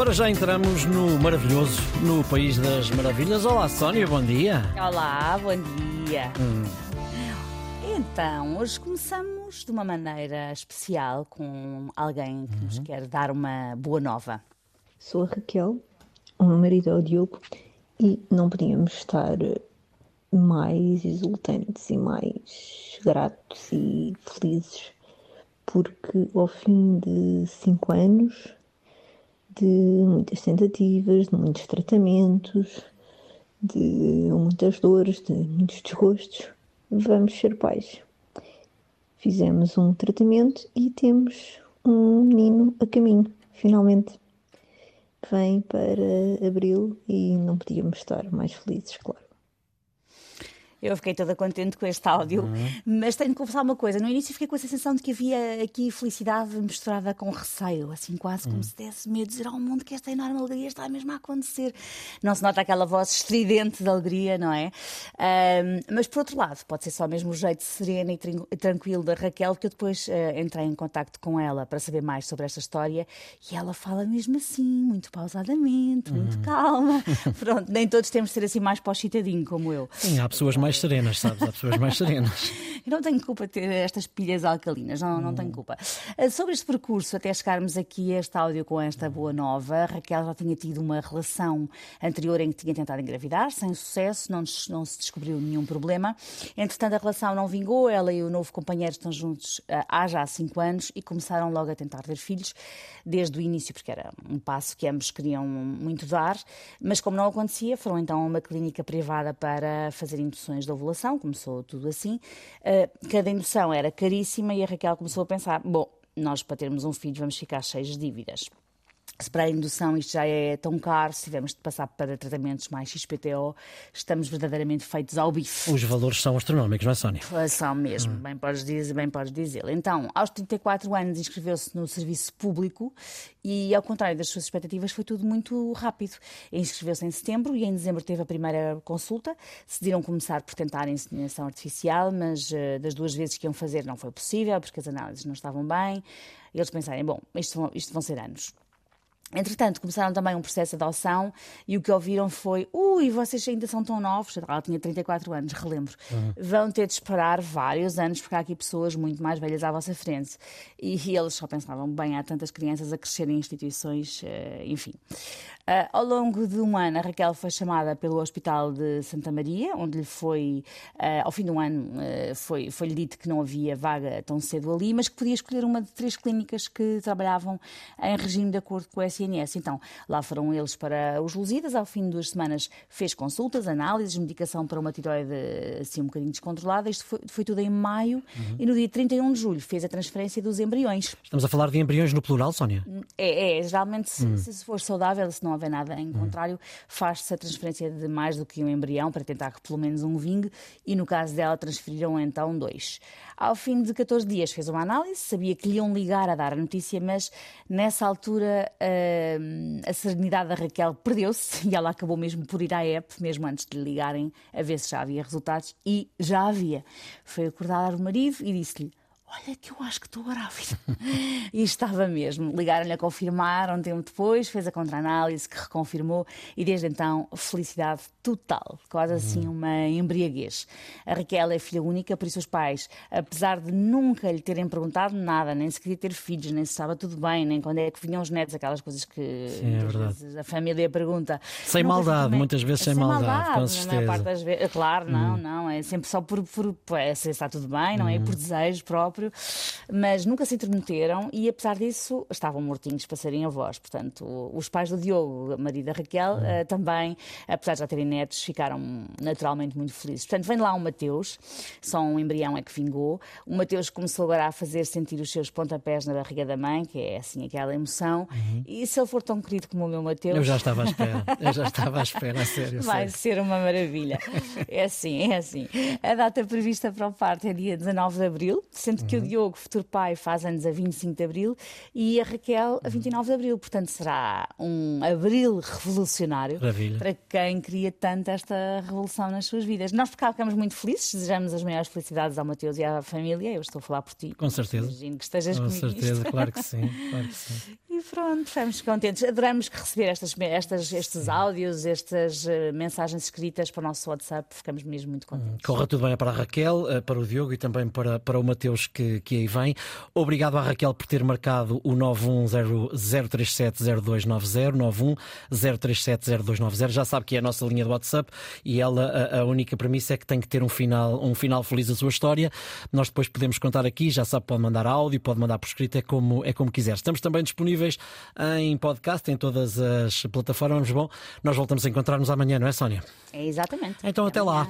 Para já entramos no maravilhoso, no País das Maravilhas. Olá, Sónia, bom dia. Olá, bom dia. Hum. Então, hoje começamos de uma maneira especial com alguém que uhum. nos quer dar uma boa nova. Sou a Raquel, o meu marido é o Diogo e não podíamos estar mais exultantes e mais gratos e felizes porque ao fim de cinco anos de muitas tentativas, de muitos tratamentos, de muitas dores, de muitos desgostos, vamos ser pais. Fizemos um tratamento e temos um menino a caminho, finalmente. Vem para abril e não podíamos estar mais felizes, claro. Eu fiquei toda contente com este áudio, uhum. mas tenho de confessar uma coisa. No início fiquei com a sensação de que havia aqui felicidade misturada com receio, assim quase como uhum. se desse medo de dizer ao mundo que esta enorme alegria está mesmo a acontecer. Não se nota aquela voz estridente de alegria, não é? Um, mas por outro lado, pode ser só mesmo o jeito sereno e tranquilo da Raquel, que eu depois uh, entrei em contato com ela para saber mais sobre esta história e ela fala mesmo assim, muito pausadamente, muito uhum. calma. Pronto, nem todos temos de ser assim mais pochitadinho como eu. Sim, há pessoas mais mais serenas, sabes? Há pessoas mais serenas. Eu não tenho culpa de ter estas pilhas alcalinas, não, não tenho culpa. Eh, sobre este percurso, até chegarmos aqui a este áudio com esta boa nova, Raquel já tinha tido uma relação anterior em que tinha tentado engravidar, sem sucesso, não, não se descobriu nenhum problema. Entretanto, a relação não vingou, ela e o novo companheiro estão juntos eh, há já cinco anos e começaram logo a tentar ter filhos, desde o início, porque era um passo que ambos queriam muito dar, mas como não acontecia, foram então a uma clínica privada para fazer induções de ovulação, começou tudo assim. Uh, cada indução era caríssima e a Raquel começou a pensar: bom, nós para termos um filho vamos ficar cheios de dívidas se para a indução isto já é tão caro, se tivermos de passar para tratamentos mais XPTO, estamos verdadeiramente feitos ao bife. Os valores são astronómicos, não é, Sónia? São mesmo, hum. bem podes dizer, bem podes dizer. Então, aos 34 anos inscreveu-se no serviço público e, ao contrário das suas expectativas, foi tudo muito rápido. Inscreveu-se em setembro e em dezembro teve a primeira consulta. Decidiram começar por tentar a inseminação artificial, mas uh, das duas vezes que iam fazer não foi possível, porque as análises não estavam bem. E eles pensaram, bom, isto, isto vão ser anos. Entretanto, começaram também um processo de adoção e o que ouviram foi: ui, vocês ainda são tão novos. Ela tinha 34 anos, relembro. Uhum. Vão ter de esperar vários anos porque há aqui pessoas muito mais velhas à vossa frente. E, e eles só pensavam: bem, há tantas crianças a crescerem em instituições, uh, enfim. Uh, ao longo de um ano, a Raquel foi chamada pelo Hospital de Santa Maria, onde lhe foi, uh, ao fim de um ano, foi, foi-lhe dito que não havia vaga tão cedo ali, mas que podia escolher uma de três clínicas que trabalhavam em regime de acordo com o SNS. Então, lá foram eles para os Lusíadas. Ao fim de duas semanas, fez consultas, análises, medicação para uma tiroide assim um bocadinho descontrolada. Isto foi, foi tudo em maio uhum. e no dia 31 de julho fez a transferência dos embriões. Estamos a falar de embriões no plural, Sónia? É, é geralmente, se, uhum. se for saudável, se não houver nada em uhum. contrário, faz-se a transferência de mais do que um embrião para tentar que pelo menos um vingue e no caso dela transferiram então dois. Ao fim de 14 dias fez uma análise, sabia que lhe iam ligar a dar a notícia, mas nessa altura. Uh, a serenidade da Raquel perdeu-se e ela acabou mesmo por ir à app, mesmo antes de lhe ligarem, a ver se já havia resultados. E já havia. Foi acordar o marido e disse-lhe: Olha, que eu acho que estou grávida. e estava mesmo. Ligaram-lhe a confirmar um tempo depois, fez a contra-análise que reconfirmou e desde então felicidade total, quase assim uhum. uma embriaguez. A Raquel é filha única, por isso os pais, apesar de nunca lhe terem perguntado nada, nem se queria ter filhos, nem se estava tudo bem, nem quando é que vinham os netos, aquelas coisas que Sim, é a família pergunta. Sem maldade, muitas vezes sem, sem maldade, maldade, com certeza. Parte das vezes. Claro, não, hum. não, é sempre só por, por, por é, se está tudo bem, não é? Por desejo próprio próprio, mas nunca se intermeteram e, apesar disso, estavam mortinhos para serem avós. Portanto, os pais do Diogo, marido da Raquel, uhum. também, apesar de já terem netos, ficaram naturalmente muito felizes. Portanto, vem lá o Mateus, só um embrião é que vingou. O Mateus começou agora a fazer sentir os seus pontapés na barriga da mãe, que é assim aquela emoção. Uhum. E se ele for tão querido como o meu Mateus. Eu já estava à espera, eu já estava à espera, a sério. Vai sério. ser uma maravilha. É assim, é assim. A data prevista para o parto é dia 19 de abril, sendo que o Diogo, futuro pai, faz anos a 25 de abril e a Raquel a 29 de abril. Portanto, será um abril revolucionário Maravilha. para quem queria tanto esta revolução nas suas vidas. Nós, por cá, ficamos muito felizes, desejamos as maiores felicidades ao Mateus e à família. Eu estou a falar por ti. Com certeza. Imagino que estejas Com comigo. Com certeza, claro que sim. Claro que sim. E pronto, estamos contentes. Adoramos receber estas, estas, estes áudios, estas uh, mensagens escritas para o nosso WhatsApp. Ficamos mesmo muito contentes. Corra tudo bem para a Raquel, uh, para o Diogo e também para, para o Mateus que, que aí vem. Obrigado à Raquel por ter marcado o 910370290, 910370290. Já sabe que é a nossa linha de WhatsApp e ela, a, a única premissa é que tem que ter um final, um final feliz a sua história. Nós depois podemos contar aqui, já sabe, pode mandar áudio, pode mandar por escrito, é como, é como quiser. Estamos também disponíveis em podcast, em todas as plataformas. Bom, nós voltamos a encontrar-nos amanhã, não é, Sónia? É exatamente. Então até, até lá.